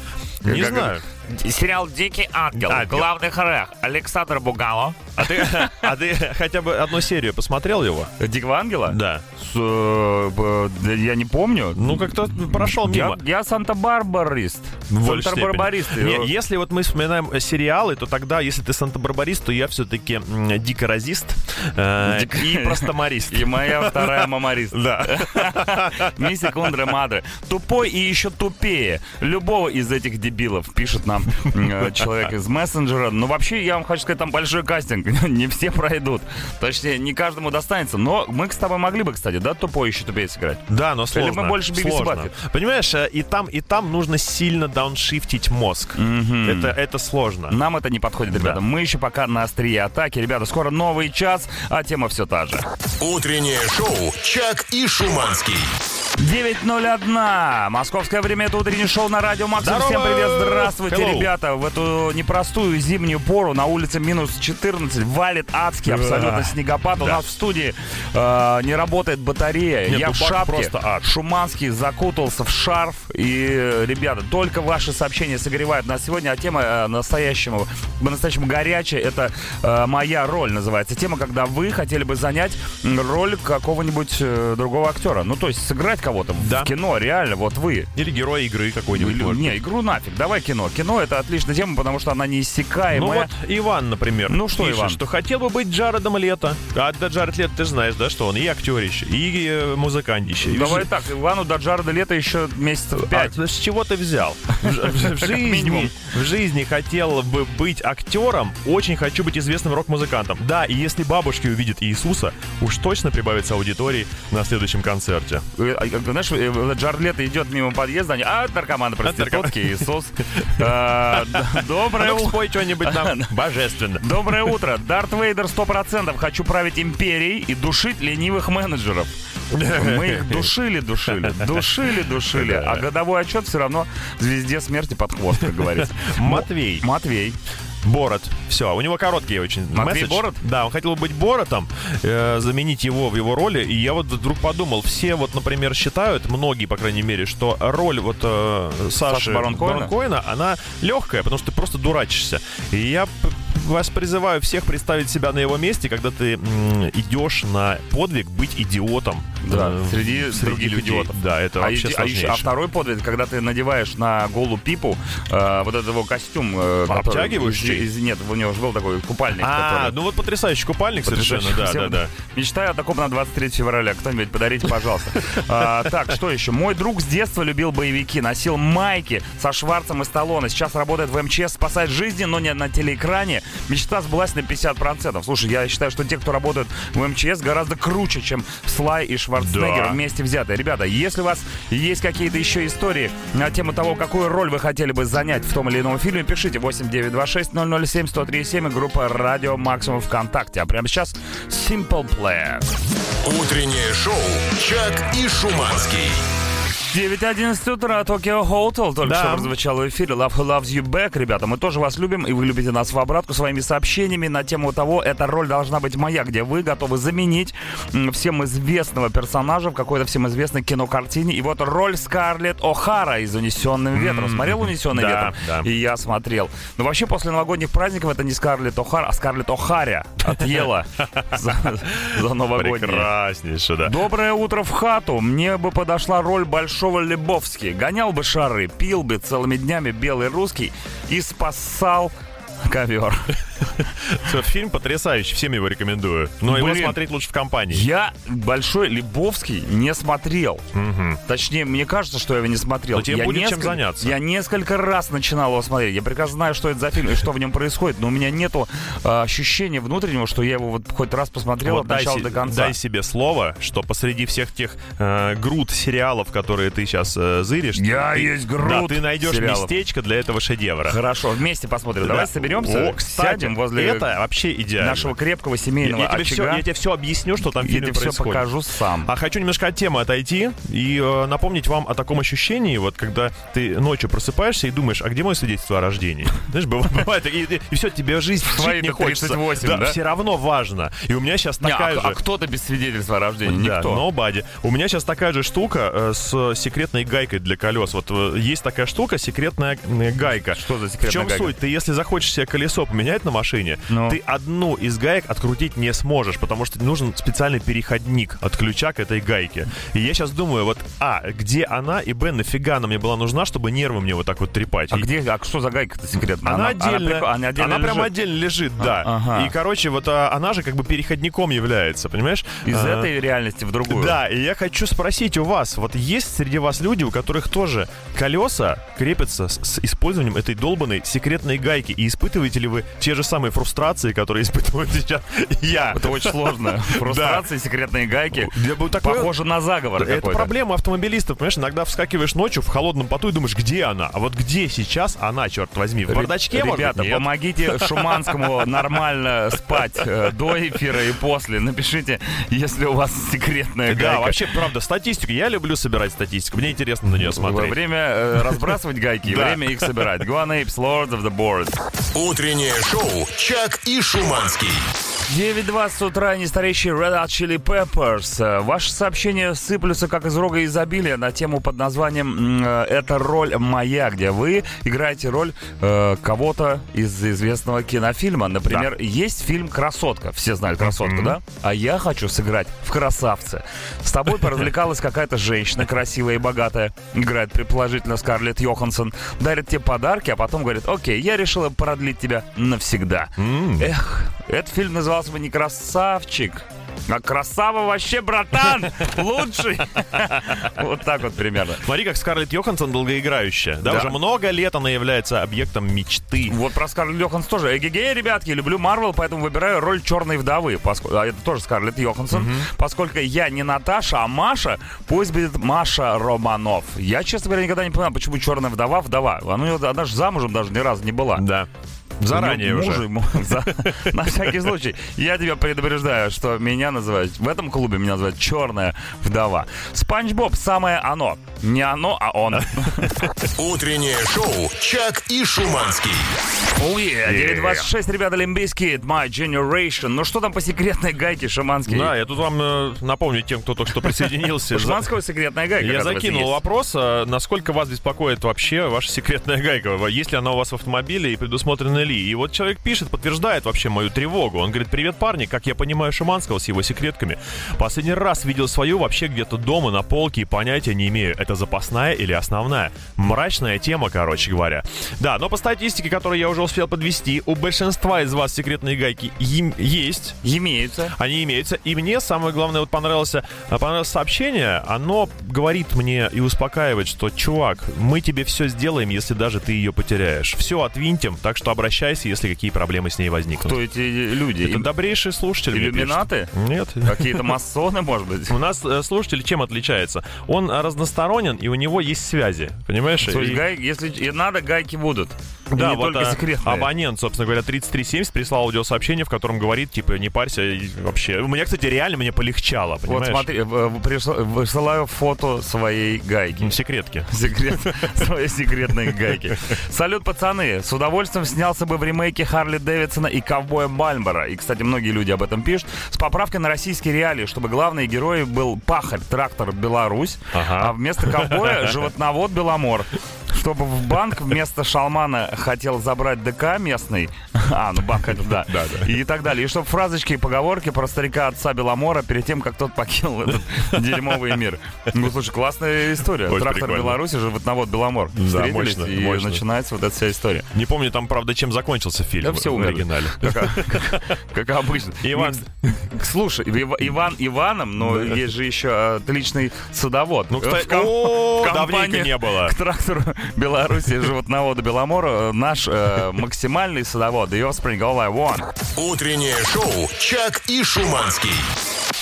Не Как- знаю. Сериал «Дикий ангел». Ангел. В главных ролях Александр Бугало. А ты, а ты хотя бы одну серию посмотрел его? Дикого ангела? Да. Э, я не помню. Ну, как-то прошел я, мимо. я Санта-Барбарист. Большей Санта-Барбарист. степени. Не, если вот мы вспоминаем э, сериалы, то тогда, если ты Санта-Барбарист, то я все-таки дикоразист э, Дик- и простомарист. *laughs* И моя вторая мамарист. Да. *laughs* Ми секундра мадре. Тупой и еще тупее. Любого из этих дебилов, пишет нам э, человек из мессенджера. Но вообще, я вам хочу сказать, там большой кастинг. *laughs* Не все пройдут. Точнее, не каждому достанется. Но мы с тобой могли бы, кстати, да, тупой еще тупее сыграть. Да, но Или сложно. мы больше Бивис сложно. Понимаешь, э, и там, и там нужно сильно дауншифтить мозг. Это, это сложно. Нам это не подходит, ребята. Да. Мы еще пока на острие атаки. Ребята, скоро новый час, а тема все та же. Утреннее шоу «Чак и Шуманский». 9.01. Московское время. Это утреннее шоу на Радио Максим. Здорово! Всем привет. Здравствуйте, Hello. ребята. В эту непростую зимнюю пору на улице минус 14 валит адский абсолютно Да. снегопад. У Да. нас в студии э, не работает батарея. Нет, Я в Дубак шапке. просто ад. Шуманский закутался в шарф. И, ребята, только ваши сообщения согревают нас сегодня. А тема э, настоящему, по-настоящему горячая. Это э, моя роль называется. Тема, когда вы хотели бы занять роль какого-нибудь э, другого актера. Ну, то есть сыграть кого-то Да. в кино, реально, вот вы. Или герой игры какой-нибудь. Или- не, игру нафиг, давай кино. Кино это отличная тема, потому что она Ну неиссякаемая. вот Иван, например. Ну что, пишет, Иван? что хотел бы быть Джаредом Лето. А да, Джаред Лето, ты же знаешь, да, что он и актерище, и э, музыкантище. Давай так, Ивану до Джареда лета еще месяцев пять. А, с чего ты взял? *laughs* В, жизни, в жизни хотел бы быть актером, очень хочу быть известным рок-музыкантом. Да, и если бабушки увидят Иисуса, уж точно прибавится аудитории на следующем концерте. Э, а, Знаешь, э, Джаред Лето идет мимо подъезда, они, а, наркоманы, проститутки, Иисус. Э, *laughs* А Доброе ну утро. спой что-нибудь нам *laughs* божественно. Доброе утро. Дарт Вейдер 100%. Хочу править империей и душить ленивых менеджеров. Мы их душили, душили, душили, душили. А годовой отчет все равно звезде смерти под хвост, как говорится. *laughs* Матвей. Матвей. Борот. Все, у него короткий очень Матвей месседж. Борот? Да, он хотел быть Боротом, э, заменить его в его роли. И я вот вдруг подумал, все вот, например, считают, многие, по крайней мере, что роль вот э, Саши Саши Барон Коэна? Коэна, она легкая, потому что ты просто дурачишься. И я вас призываю всех представить себя на его месте, когда ты м, идешь на подвиг быть идиотом. Да, э, среди других людей. идиотов. Да, это А, вообще иди- а еще- а второй подвиг, когда ты надеваешь на голу пипу э, вот этот его костюм. э, который Обтягивающий? из- из- нет, у него же был такой купальник. А, который- ну вот потрясающий купальник совершенно, да, да, да. Мечтаю о таком на 23 февраля. Кто-нибудь подарите, пожалуйста. А, так, что еще? Мой друг с детства любил боевики, носил майки со Шварцем и Сталлоне. Сейчас работает в МЧС, спасает жизни, но не на телеэкране. Мечта сбылась на 50%. Слушай, я считаю, что те, кто работают в МЧС, гораздо круче, чем Слай и Шварценеггер Да. вместе взятые. Ребята, если у вас есть какие-то еще истории на тему того, какую роль вы хотели бы занять в том или ином фильме, пишите 8926 007 1037 и группа Радио Максимум ВКонтакте. А прямо сейчас Simple Plan. Утреннее шоу «Чак и Шуманский». 9.11 утра, Токио Hotel только Да. что прозвучал в эфире. Love Who Loves You Back. Ребята, мы тоже вас любим, и вы любите нас в обратку своими сообщениями на тему того, эта роль должна быть моя, где вы готовы заменить всем известного персонажа в какой-то всем известной кинокартине. И вот роль Скарлетт О'Хара из «Унесенным ветром». Смотрел «Унесенный Да, ветром»? да. И я смотрел. Но вообще после новогодних праздников это не Скарлетт О'Хара, а Скарлетт О'Харя отъела *laughs* за, за новогодние. Прекраснейше, да. Доброе утро в хату. Мне бы подошла роль большого Лебовски. Гонял бы шары, пил бы целыми днями белый русский и спасал ковер. Фильм потрясающий, всем его рекомендую. Но его Блин. смотреть лучше в компании. Я большой Лебовский не смотрел. Точнее, мне кажется, что я его не смотрел. Но тебе я будет чем несколько- заняться. Я несколько раз начинал его смотреть. Я прекрасно знаю, что это за фильм и что в нем происходит, но у меня нету а, ощущения внутреннего, что я его вот хоть раз посмотрел Вот от начала се- до конца. дай себе слово, что посреди всех тех э, груд сериалов, которые ты сейчас э, зыришь, Я ты, есть груд да, ты найдешь сериалов. местечко для этого шедевра. Хорошо, вместе посмотрим. Да. Давай соберемся, О, кстати, сядем возле это вообще идеально. нашего крепкого я, семейного я тебе все, очага. я тебе все объясню, что там в Я фильме тебе все покажу сам. А хочу немножко от темы отойти и э, напомнить вам о таком ощущении, вот когда ты ночью просыпаешься и думаешь, а где мое свидетельство о рождении? *laughs* Знаешь, бывает, бывает, и, все, тебе жизнь жить не хочется. 38, да? все равно важно. И у меня сейчас Не, такая а, же... а кто-то без свидетельства о рождении? Да, Никто. nobody. У меня сейчас такая же штука э, с секретной гайкой для колес. Вот э, есть такая штука, секретная гайка. Что за В секретная чем гайка? суть? Ты если захочешь себе колесо поменять на машине, Ну. ты одну из гаек открутить не сможешь, потому что нужен специальный переходник от ключа к этой гайке. И я сейчас думаю, вот, а, где она, и, б, нафига она мне была нужна, чтобы нервы мне вот так вот трепать. А И- где, а что за гайка-то секретная? она, отдельно, прикол- она отдельно прям лежит. отдельно лежит, да. А, ага. И, короче, вот а, она же как бы переходником является, понимаешь? Из А, этой реальности в другую. Да, и я хочу спросить у вас, вот есть среди вас люди, у которых тоже колеса крепятся с, с использованием этой долбанной секретной гайки, и испытываете ли вы те же самые фрустрации, которые испытываю *laughs* сейчас я? Это очень сложно. *laughs* Фрустрации, секретные гайки. Похоже на заговор Это проблема автомобилистов, понимаешь? Иногда вскакиваешь ночью в холодном поту и думаешь, где она? А вот где сейчас она, черт возьми? В бардачке, Ребята, помогите *laughs* Шуманскому нормально спать э, до эфира и после. Напишите, если у вас секретная Да, гайка. вообще, правда, статистику. Я люблю собирать статистику. Мне интересно на нее смотреть. Время э, разбрасывать гайки, Да. время их собирать. Guan Apes, Lords of the Board. Утреннее шоу «Чак и Шуманский». 9.20 утра, нестареющий Red Hot Chili Peppers. Э, Ваши сообщения сыплются как из рога изобилия на тему под названием э, «Это роль моя», где вы играете роль э, кого-то из известного кинофильма. Например, есть фильм «Красотка». Все знают «Красотку», да? А я хочу сыграть в «Красавце». С тобой поразвлекалась какая-то женщина красивая и богатая. Играет предположительно Скарлетт Йоханссон. Дарит тебе подарки, а потом говорит, окей, я решила продлить тебя навсегда. Эх, этот фильм назывался бы не «Красавчик», а «Красава вообще, братан! Лучший!» *laughs* Вот так вот примерно. Смотри, как Скарлетт Йоханссон долгоиграющая. Да, уже много лет она является объектом мечты. Вот про Скарлетт Йоханссон тоже. Эгегей, ребятки, люблю Марвел, поэтому выбираю роль черной вдовы. А это тоже Скарлетт Йоханссон. Поскольку я не Наташа, а Маша, пусть будет Маша Романов. Я, честно говоря, никогда не понимаю, почему черная вдова вдова. Она, она же замужем даже ни разу не была. Да. Заранее него уже. мужа ему- *laughs* за- На всякий случай. Я тебя предупреждаю, что меня называют, в этом клубе меня называют черная вдова. Спанч Боб самое оно. Не оно, а он. *laughs* Утреннее шоу «Чак и Шуманский». Oh yeah, 926, ребята, Лимбийский, My Generation. Ну что там по секретной гайке, Шаманский? Да, я тут вам э, напомню тем, кто только что присоединился. *laughs* У Шаманского секретная гайка. Я закинул вопрос, а насколько вас беспокоит вообще ваша секретная гайка? Есть ли она у вас в автомобиле и предусмотрена ли? И вот человек пишет, подтверждает вообще мою тревогу. Он говорит, привет, парни, как я понимаю Шиманского с его секретками. Последний раз видел свою вообще где-то дома на полке и понятия не имею, это запасная или основная. Мрачная тема, короче говоря. Да, но по статистике, которую я уже успел подвести, у большинства из вас секретные гайки им есть. Имеются. Они имеются. И мне самое главное, вот понравилось, э, понравилось сообщение. Оно говорит мне и успокаивает, что, чувак, мы тебе все сделаем, если даже ты ее потеряешь. Все отвинтим, так что обращайся, если какие проблемы с ней возникнут. Кто эти люди? Это слушатель. мне Иллюминаты? Нет. Какие-то масоны, может быть? У нас э, слушатель чем отличается? Он э, разносторонен, и у него есть связи. Понимаешь? То есть И- гай- если и надо, гайки будут. И Да, не вот только а, секретные. абонент, собственно говоря, 3370 прислал аудиосообщение, в котором говорит, типа, не парься вообще. У меня, кстати, реально мне полегчало, Вот понимаешь? смотри, в- в- присла- высылаю фото своей гайки. Секретки. Секрет, *laughs* своей секретной гайки. Салют, пацаны. С удовольствием снялся бы в ремейке Харли Дэвидсона и Ковбоя Бальмора. И, кстати, многие люди об этом пишут. С поправкой на российские реалии, чтобы главный герой был пахарь, трактор Беларусь, Ага. а вместо ковбоя животновод Беломор. Чтобы в банк вместо шалмана хотел забрать ДК местный. *laughs* А, ну банк это да. Да, да. И так далее. И чтобы фразочки и поговорки про старика отца Беломора перед тем, как тот покинул этот *laughs* дерьмовый мир. Ну, слушай, классная история. Очень Трактор прикольно. Беларуси, животновод Беломор. Да, Встретились, мощно, и мощно. начинается вот эта вся история. Не помню там, правда, чем закончился фильм Да все в оригинале. Как, *laughs* обычно. Иван- Слушай, Ив- Иван Иваном, но есть же еще отличный садовод. Ну, кстати, давненько компании не было. К трактору Беларуси животновода Беломора наш э, максимальный садовод. The Offspring All I Want. Утреннее шоу «Чак и Шуманский».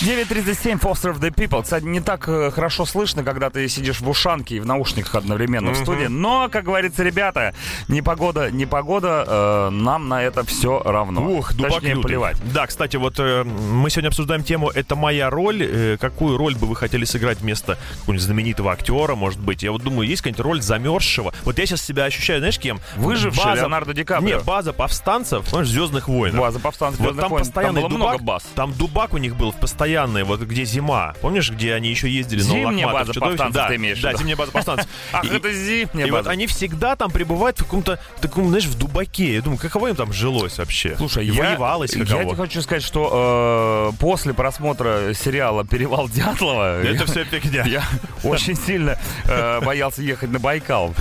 9.37 Foster of the People. Кстати, не так э, хорошо слышно, когда ты сидишь в ушанке и в наушниках одновременно в студии. Но, как говорится, ребята, не погода, не погода, э, нам на это все равно. Ух, Точнее, лютый. плевать. Да, кстати, вот э, мы сегодня обсуждаем тему «Это моя роль». Э, какую роль бы вы хотели сыграть вместо какого-нибудь знаменитого актера, может быть? Я вот думаю, есть какая-нибудь роль замерзшего? Вот я сейчас себя ощущаю, знаешь, кем? Выживший База- Леонардо Ди Каприо. Не, база повстанцев, знаешь, «Звездных войн». База повстанцев Вот «Звездных там войн». постоянный Там было дубак, много баз. Там дубак у них был постоянный, вот где зима. Помнишь, где они еще ездили на Зимняя лохматых база повстанцев да, ты имеешь Да, зимняя база повстанцев. *laughs* Ах, это зимняя И вот они всегда там пребывают в каком-то таком, знаешь, в дубаке. Я думаю, каково им там жилось вообще? Слушай, я, воевалось я каково. тебе хочу сказать, что э, после просмотра сериала «Перевал Дятлова» *laughs* Это я- все фигня. *laughs* Я очень сильно э, боялся ехать на Байкал.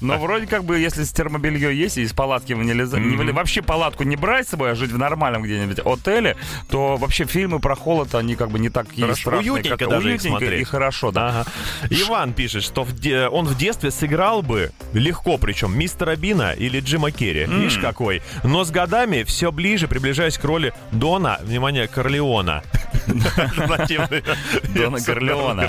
Но вроде как бы, если с термобелье есть, и из палатки не вообще палатку не брать с собой, а жить в нормальном где-нибудь отеле, то вообще фильмы про холод, они как бы не Хорошо. страшные. Уютненько как- даже их уютненько смотреть. и хорошо, да. Ага. Иван пишет, что в де- он в детстве сыграл бы легко, причем мистера Бина или Джима Керри. Видишь какой? Но с годами все ближе, приближаясь к роли Дона, внимание, Корлеона. Дона Корлеона.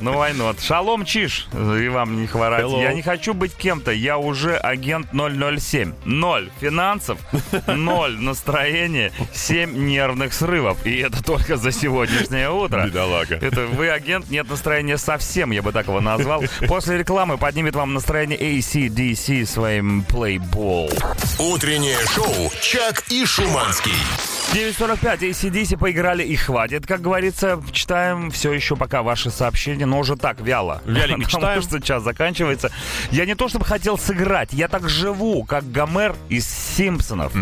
Ну, войнот. Шалом, Чиш. И вам не хворать. Я не хочу быть кем-то. Я уже агент 007. Ноль финансов, *laughs* ноль настроения, семь нервных срывов. И это только за сегодняшнее утро. Бедолага. Это вы агент, нет настроения совсем, я бы так его назвал. После рекламы поднимет вам настроение ACDC своим Playboy. Утреннее шоу «Чак и Шуманский». 9.45, ACDC поиграли и хватит, как говорится. Читаем все еще пока ваши сообщения, но уже так, вяло. *laughs* Вяленько читаем. что час заканчивается. Я не то чтобы хотел сыграть, я так живу, как Гомер из «Симпсонов».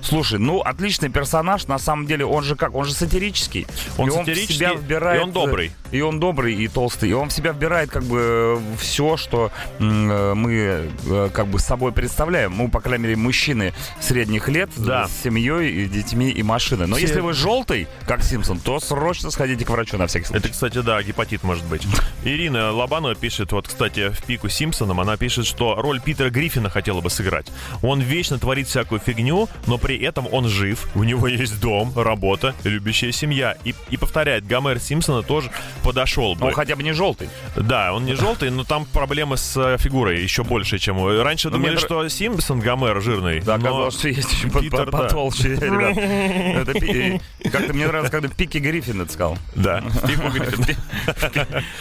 Слушай, ну, отличный персонаж, на самом деле, он же как, он же сатирический. Он И в сатирический, себя вбирает, и он добрый. И он добрый, и толстый. И он в себя вбирает как бы все, что э, мы э, как бы с собой представляем. Ну, по крайней мере, мужчины средних лет Да. с семьей, и детьми и машины. Но Все- если вы желтый, как Симпсон, то срочно сходите к врачу на всякий Это, случай. кстати, да, гепатит может быть. *laughs* Ирина Лобанова пишет, вот, кстати, в пику Симпсоном, она пишет, что роль Питера Гриффина хотела бы сыграть. Он вечно творит всякую фигню, но при этом он жив, у него есть дом, работа, любящая семья. И, и повторяет, Гомер Симпсона тоже подошел бы. Он хотя бы не желтый. Да, он не желтый, но там проблемы с э, фигурой еще больше, чем... Раньше Ну, думали, что Симпсон Гомер жирный. Да, но- оказалось, что есть еще Питер, *laughs* под- да. потолще, ребят. Это пи- э, Как-то мне нравится, когда Пики Гриффин это сказал. Да. Пику Гриффин.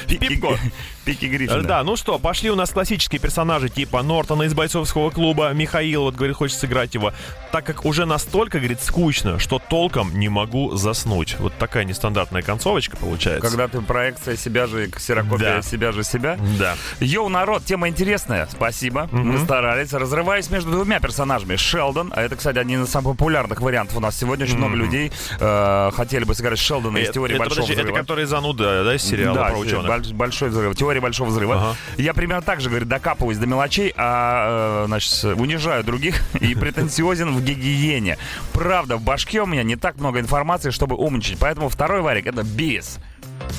Пики- Пипко. Пики Гриффина. Да, ну что, пошли у нас классические персонажи типа Нортона из бойцовского клуба, Михаил, вот говорит, хочет сыграть его, так как уже настолько, говорит, скучно, что толком не могу заснуть. Вот такая нестандартная концовочка получается. Когда ты проекция себя же, ксерокопия Да. себя же себя. Да. Йоу, народ, тема интересная. Спасибо. Мы старались. Разрываясь между двумя персонажами. Шелдон, а это, кстати, один из самых популярных вариантов. У нас сегодня очень много людей э, хотели бы сыграть Шелдона из Это, теории это, большого подожди, это взрыва. который зануда, да, из сериала да, про ученых? больш- большой взрыв. Теория большого взрыва. Ага. Я примерно так же, говорит, докапываюсь до мелочей, а, э, значит, унижаю других *laughs* и претенциозен в гигиене. Правда, в башке у меня не так много информации, чтобы умничать. Поэтому второй варик — это Бивис.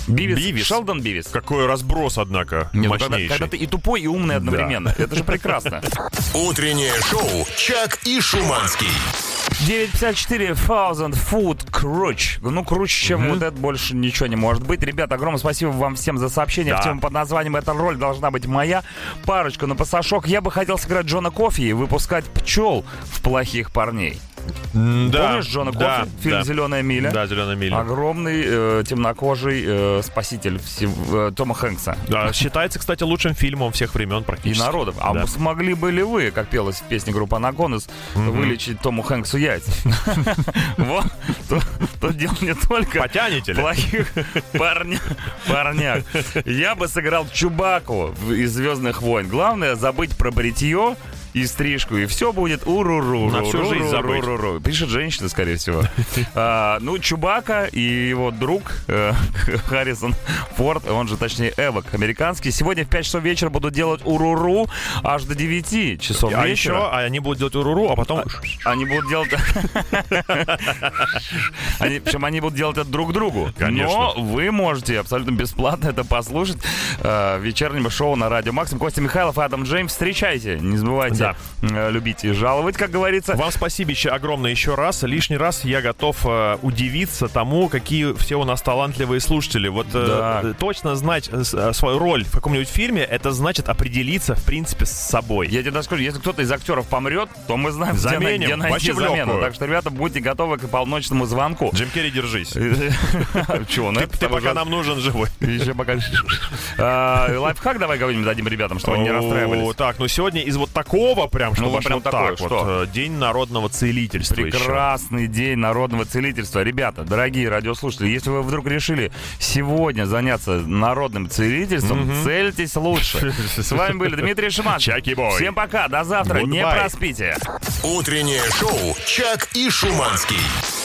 Бивис. Бивис? Шелдон Бивис. Какой разброс, однако, Нет, ну, когда, мощнейший. когда ты и тупой, и умный одновременно. Это же прекрасно. Утреннее шоу «Чак и Шуманский». 954 thousand food круче. Ну, круче, чем вот это, больше ничего не может быть. Ребят, огромное спасибо вам всем за сообщение Да. в тему под названием «Эта роль должна быть моя». Парочку на пасашок. Я бы хотел сыграть Джона Кофи и выпускать пчел в плохих парней. Да, Помнишь Джона да, Кофи? Фильм да. «Зеленая миля»? Да, «Зеленая миля». Огромный э, темнокожий э, спаситель всего- э, Тома Хэнкса. Да, считается, кстати, лучшим фильмом всех времен И практически. народов. А Да. смогли бы ли вы, как пелось в песне группы Анаконус, вылечить Тому Хэнксу яйца? *laughs* Вот. Тут дело не только Потянете ли? плохих парня, парняк. Я бы сыграл Чубаку из «Звездных войн». Главное забыть про бритье и стрижку, и все будет уруру. На всю жизнь забыть. Пишет женщина, скорее всего. *laughs* А, ну, Чубака и его друг э, *laughs* Харрисон Форд, он же, точнее, Эвок, американский, сегодня в 5 часов вечера будут делать уруру аж до 9 часов А вечера. еще они будут делать уруру, а потом... Они будут делать... *laughs* Причем они будут делать это друг другу. Конечно. Но вы можете абсолютно бесплатно это послушать э, в вечернем шоу на Радио Максим. Костя Михайлов и Адам Джеймс. Встречайте. Не забывайте Да. э, любить и жаловать, как говорится. Вам спасибо огромное еще раз. Лишний раз я готов э, удивиться тому, какие все у нас талантливые слушатели. Вот э, Да. э, точно знать э, свою роль в каком-нибудь фильме, это значит определиться, в принципе, с собой. Я тебе даже скажу, если кто-то из актеров помрет, то мы знаем, где, на- Заменим. где найти Вообще замену. Так что, ребята, будьте готовы к полночному звонку. Джим Керри, держись. *laughs* Чего? Ну, Ты, пока нам нужен живой. *laughs* Еще пока... Лайфхак давай кого-нибудь дадим ребятам, чтобы они не расстраивались. Так, ну сегодня из вот такого прям, чтобы вот аж прям вот такое, так что? вот. э, День народного целительства еще. Прекрасный день народного целительства. Ребята, дорогие радиослушатели, если вы вдруг решили сегодня заняться народным целительством, цельтесь лучше. С вами были Дмитрий Шиман. Чаки-бой. Всем пока, до завтра, не Goodbye. проспите. Утреннее шоу «Чак и Шуманский».